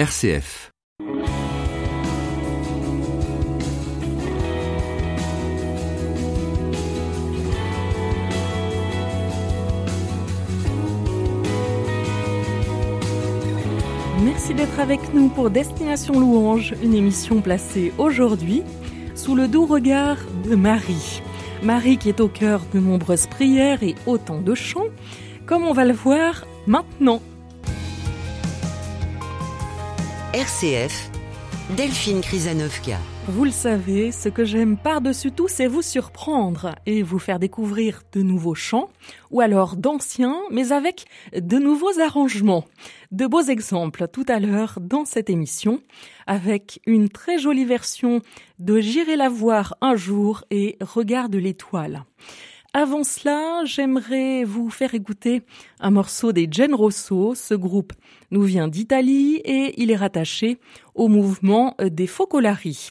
RCF. Merci d'être avec nous pour Destination Louange, une émission placée aujourd'hui sous le doux regard de Marie. Marie qui est au cœur de nombreuses prières et autant de chants, comme on va le voir maintenant. RCF, Delphine Krizanovka. Vous le savez, ce que j'aime par-dessus tout, c'est vous surprendre et vous faire découvrir de nouveaux chants, ou alors d'anciens, mais avec de nouveaux arrangements. De beaux exemples tout à l'heure dans cette émission, avec une très jolie version de J'irai la voir un jour et Regarde l'étoile. Avant cela, j'aimerais vous faire écouter un morceau des Gen Rosso. Ce groupe nous vient d'Italie et il est rattaché au mouvement des Focolari.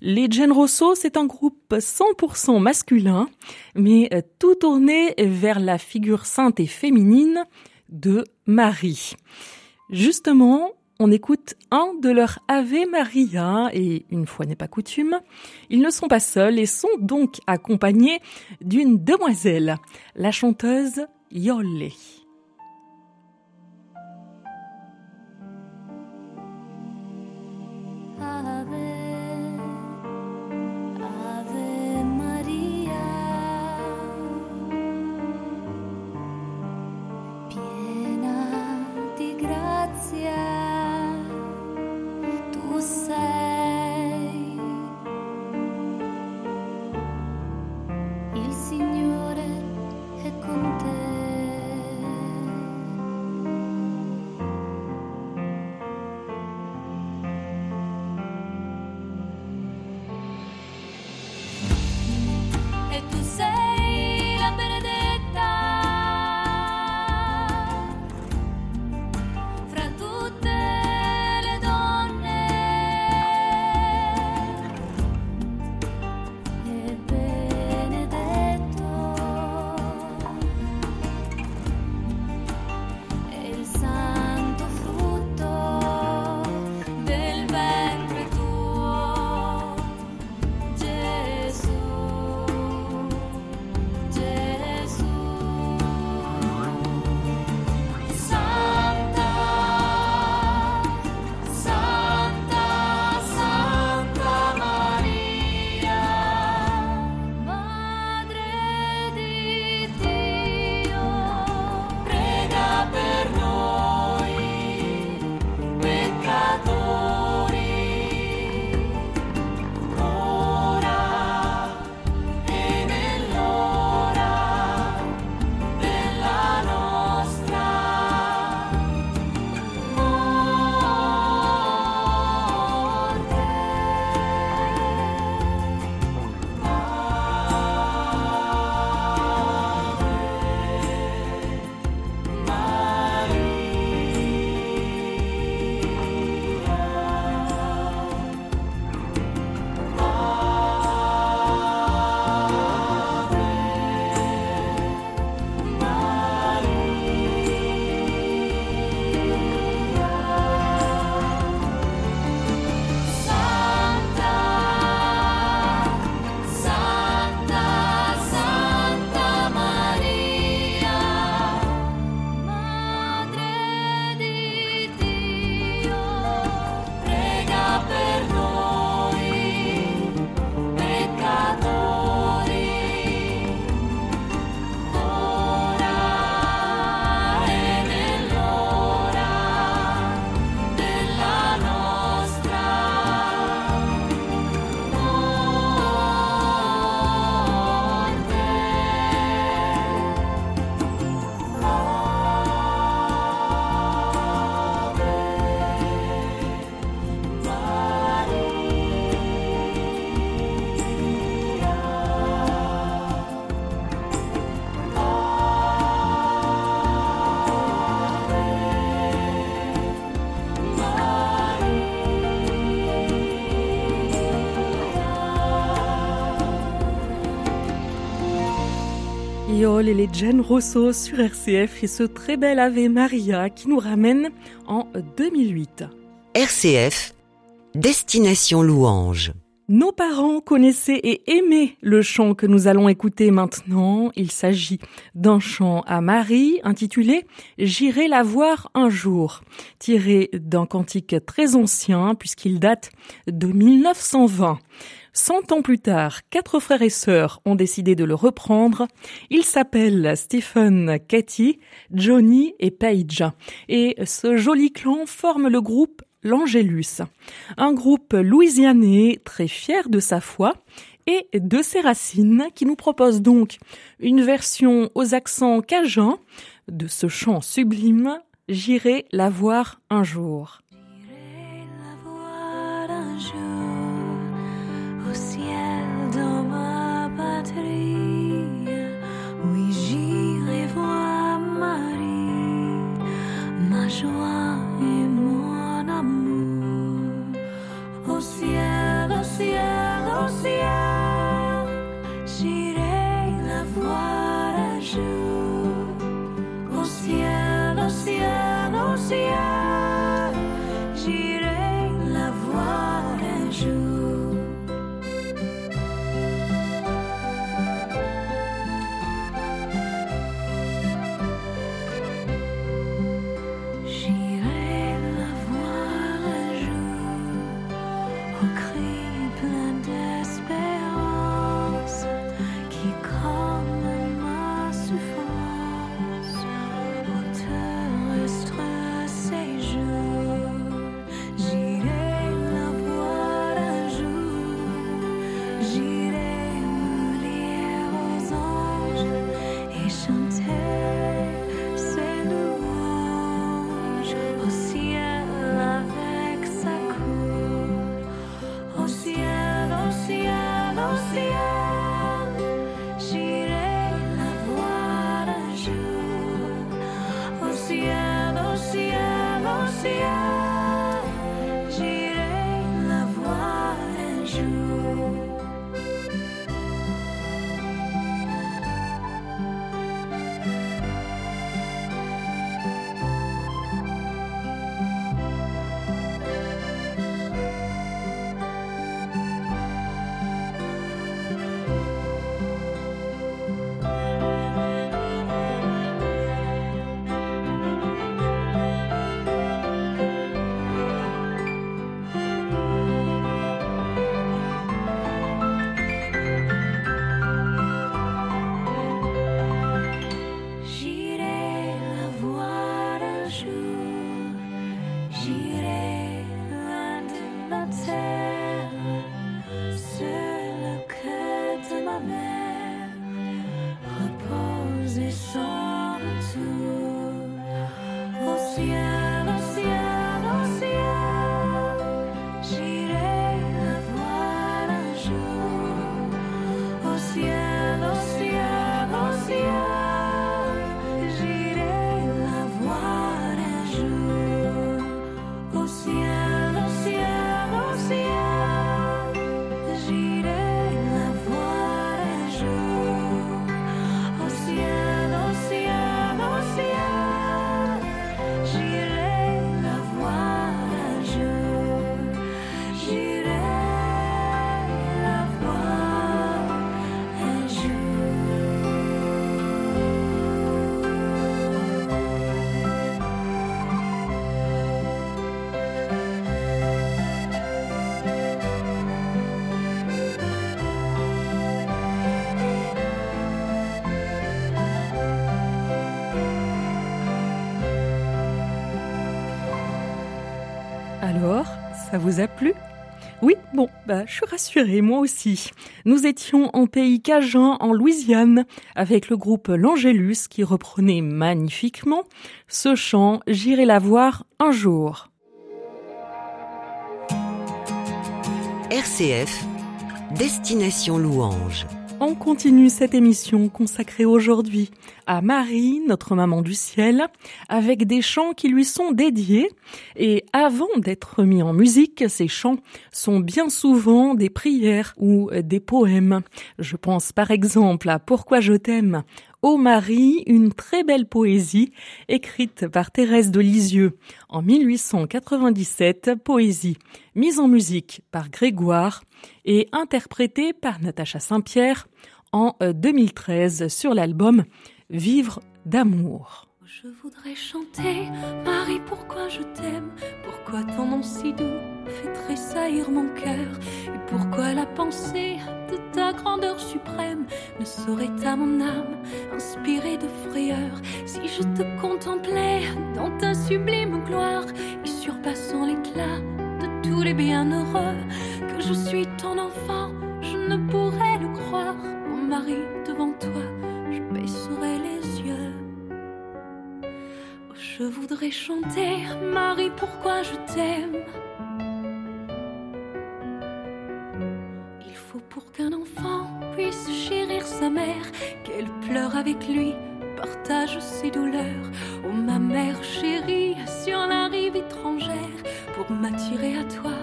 Les Gen Rosso, c'est un groupe 100% masculin, mais tout tourné vers la figure sainte et féminine de Marie. Justement, on écoute un de leurs Ave Maria et une fois n'est pas coutume, ils ne sont pas seuls et sont donc accompagnés d'une demoiselle, la chanteuse Et les Jen Rosso sur RCF et ce très bel Ave Maria qui nous ramène en 2008. RCF, Destination Louange. Nos parents connaissaient et aimaient le chant que nous allons écouter maintenant. Il s'agit d'un chant à Marie intitulé J'irai la voir un jour, tiré d'un cantique très ancien puisqu'il date de 1920. Cent ans plus tard, quatre frères et sœurs ont décidé de le reprendre. Ils s'appellent Stephen, Katie, Johnny et Paige. Et ce joli clan forme le groupe l'Angélus, un groupe louisianais très fier de sa foi et de ses racines qui nous propose donc une version aux accents cajuns de ce chant sublime J'irai la voir un jour. see you. Alors, ça vous a plu? Oui, bon, bah, je suis rassurée, moi aussi. Nous étions en pays cajun, en Louisiane, avec le groupe L'Angélus qui reprenait magnifiquement ce chant J'irai la voir un jour. RCF, Destination Louange. On continue cette émission consacrée aujourd'hui à Marie, notre maman du ciel, avec des chants qui lui sont dédiés. Et avant d'être mis en musique, ces chants sont bien souvent des prières ou des poèmes. Je pense par exemple à Pourquoi je t'aime Ô Marie, une très belle poésie écrite par Thérèse de Lisieux en 1897, poésie mise en musique par Grégoire et interprétée par Natacha Saint-Pierre en 2013 sur l'album Vivre d'amour. Je voudrais chanter, Marie, pourquoi je t'aime, pourquoi ton nom si doux fait tressaillir mon cœur, et pourquoi la pensée de ta grandeur suprême ne saurait à mon âme inspirer de frayeur? Si je te contemplais dans ta sublime gloire et surpassant l'éclat de tous les bienheureux que je suis ton enfant, je ne pourrais le croire, mon mari, devant toi, je voudrais chanter, Marie, pourquoi je t'aime? pour qu'un enfant puisse chérir sa mère, qu'elle pleure avec lui, partage ses douleurs. Oh ma mère chérie, sur la rive étrangère, pour m'attirer à toi,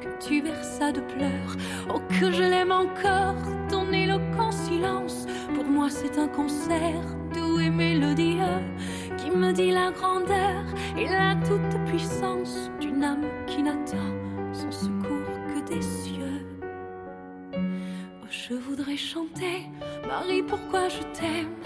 que tu versas de pleurs. Oh que je l'aime encore, ton éloquent silence, pour moi c'est un concert doux et mélodieux, me dit la grandeur et la toute puissance d'une âme qui n'attend son secours que des cieux. Je voudrais chanter, Marie, pourquoi je t'aime?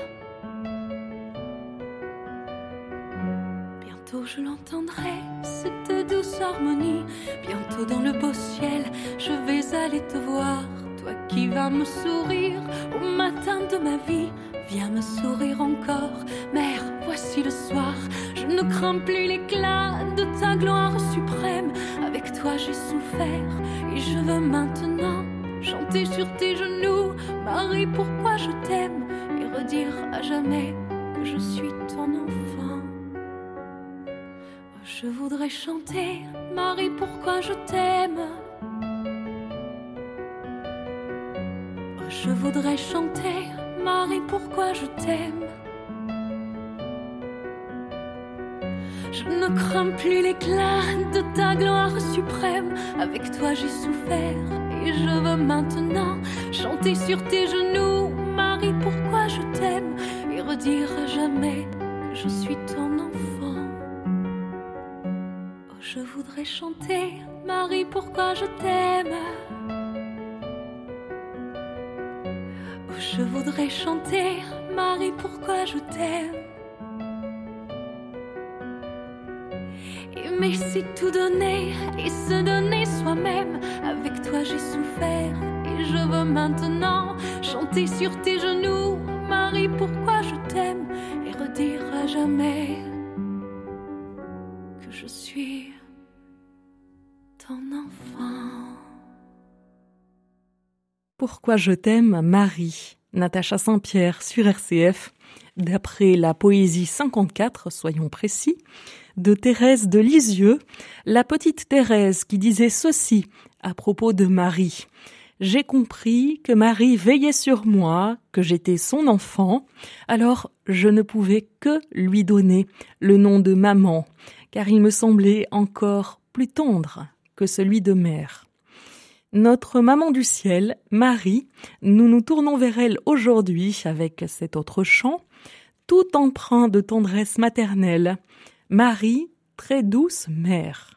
Bientôt je l'entendrai, cette douce harmonie. Bientôt dans le beau ciel, je vais aller te voir. Toi qui vas me sourire au matin de ma vie, viens me sourire encore. Mère, voici le soir, je ne crains plus l'éclat de ta gloire suprême. Avec toi j'ai souffert et je veux maintenant chanter sur tes genoux, Marie, pourquoi je t'aime, et redire à jamais que je suis ton enfant. Je voudrais chanter, Marie, pourquoi je t'aime? Je voudrais chanter, Marie, pourquoi je t'aime? Je ne crains plus l'éclat de ta gloire suprême. Avec toi j'ai souffert et je veux maintenant chanter sur tes genoux. Marie, pourquoi je t'aime? Et redire à jamais que je suis ton enfant. Oh, je voudrais chanter, Marie, pourquoi je t'aime? Chanter, Marie, pourquoi je t'aime? Mais c'est tout donner et se donner soi-même. Avec toi j'ai souffert et je veux maintenant chanter sur tes genoux. Marie, pourquoi je t'aime? Et redire à jamais que je suis ton enfant. Pourquoi je t'aime, Marie? Natacha Saint-Pierre sur RCF, d'après la poésie 54, soyons précis de Thérèse de Lisieux, la petite Thérèse qui disait ceci à propos de Marie. J'ai compris que Marie veillait sur moi, que j'étais son enfant, alors je ne pouvais que lui donner le nom de maman, car il me semblait encore plus tendre que celui de mère. Notre maman du ciel, Marie, nous nous tournons vers elle aujourd'hui avec cet autre chant, tout empreint de tendresse maternelle, Marie, très douce mère.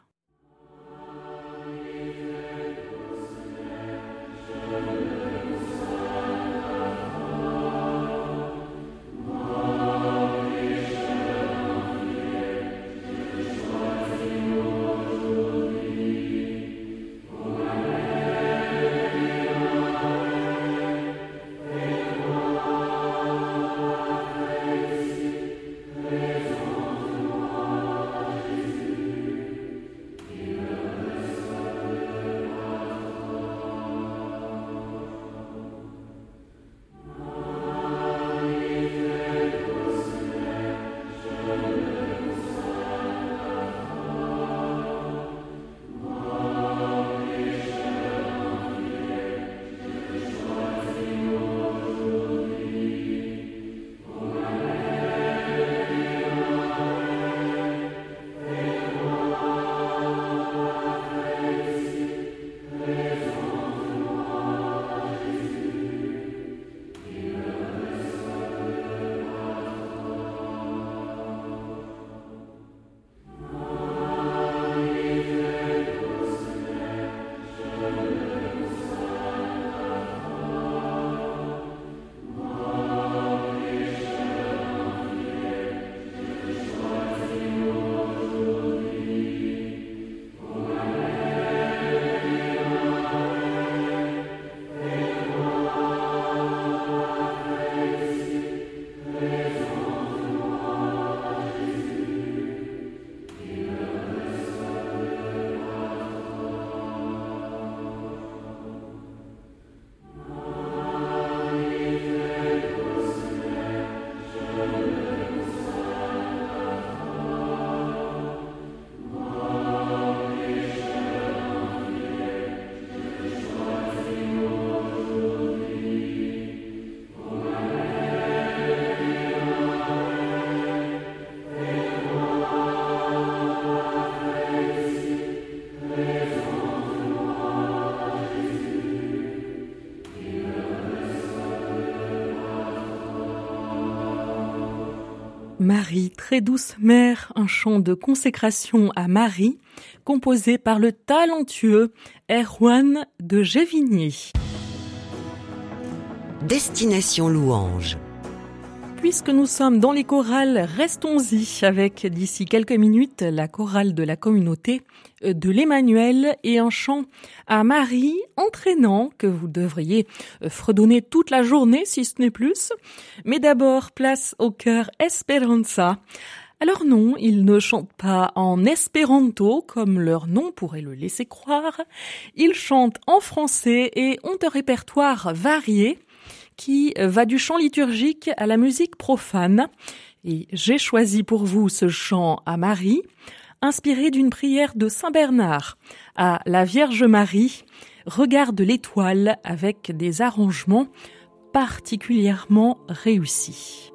Marie, très douce mère, un chant de consécration à Marie, composé par le talentueux Erwan de Gévigny. Destination Louange. Puisque nous sommes dans les chorales, restons-y avec d'ici quelques minutes la chorale de la communauté de l'Emmanuel et un chant à Marie entraînant que vous devriez fredonner toute la journée si ce n'est plus. Mais d'abord, place au cœur Esperanza. Alors non, ils ne chantent pas en espéranto comme leur nom pourrait le laisser croire. Ils chantent en français et ont un répertoire varié qui va du chant liturgique à la musique profane. Et j'ai choisi pour vous ce chant à Marie, inspiré d'une prière de Saint Bernard à la Vierge Marie, regarde l'étoile avec des arrangements particulièrement réussis.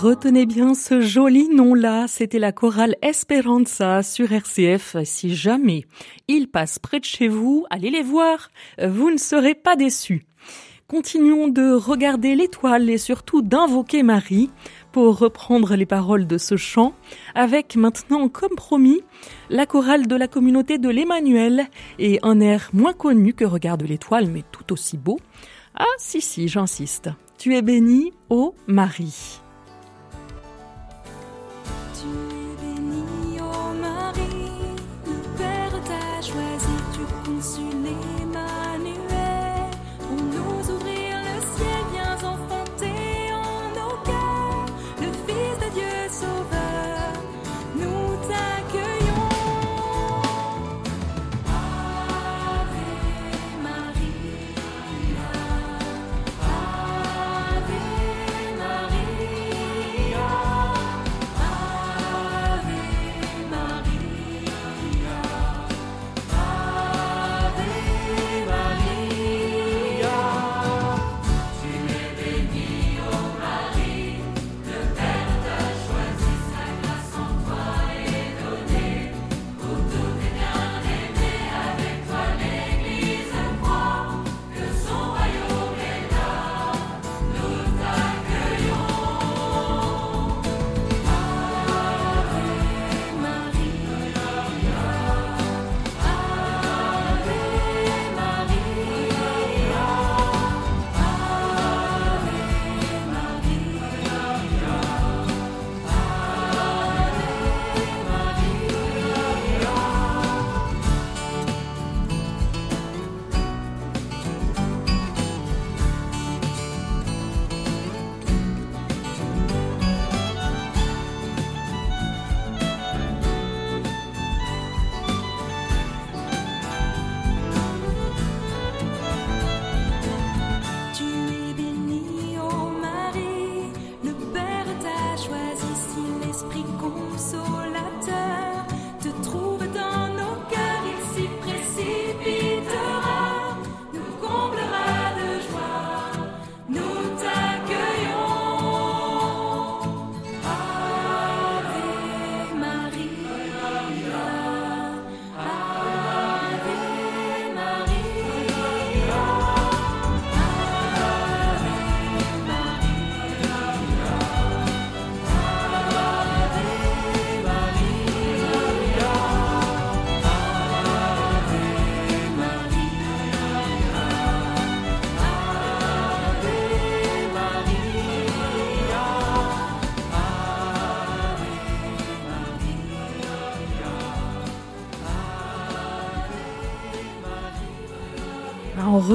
Retenez bien ce joli nom-là, c'était la chorale Esperanza sur RCF. Si jamais ils passent près de chez vous, allez les voir, vous ne serez pas déçus. Continuons de regarder l'étoile et surtout d'invoquer Marie pour reprendre les paroles de ce chant, avec maintenant comme promis la chorale de la communauté de l'Emmanuel et un air moins connu que Regarde l'étoile mais tout aussi beau. Ah si si, j'insiste. Tu es bénie, ô Marie. On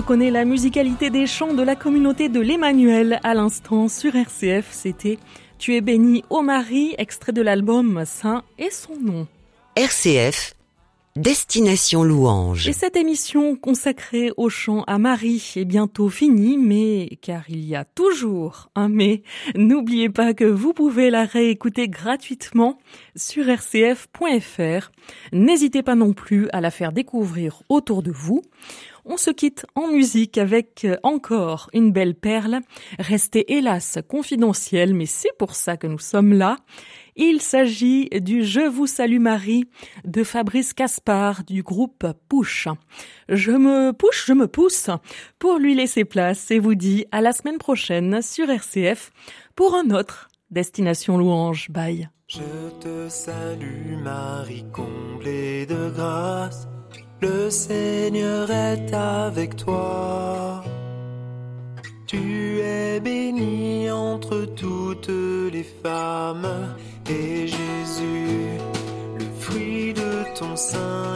reconnaît la musicalité des chants de la communauté de l'Emmanuel à l'instant sur RCF. C'était Tu es béni, ô Marie, extrait de l'album Saint et son nom. RCF, Destination Louange. Et cette émission consacrée au chant à Marie est bientôt finie, mais car il y a toujours un mais, n'oubliez pas que vous pouvez la réécouter gratuitement sur rcf.fr. N'hésitez pas non plus à la faire découvrir autour de vous. On se quitte en musique avec euh, encore une belle perle, restée hélas confidentielle, mais c'est pour ça que nous sommes là. Il s'agit du Je vous salue Marie de Fabrice Caspar du groupe Push. Je me push, je me pousse pour lui laisser place et vous dis à la semaine prochaine sur RCF pour un autre Destination Louange. Bye. Je te salue Marie comblée de grâce. Le Seigneur est avec toi. Tu es bénie entre toutes les femmes et Jésus, le fruit de ton sein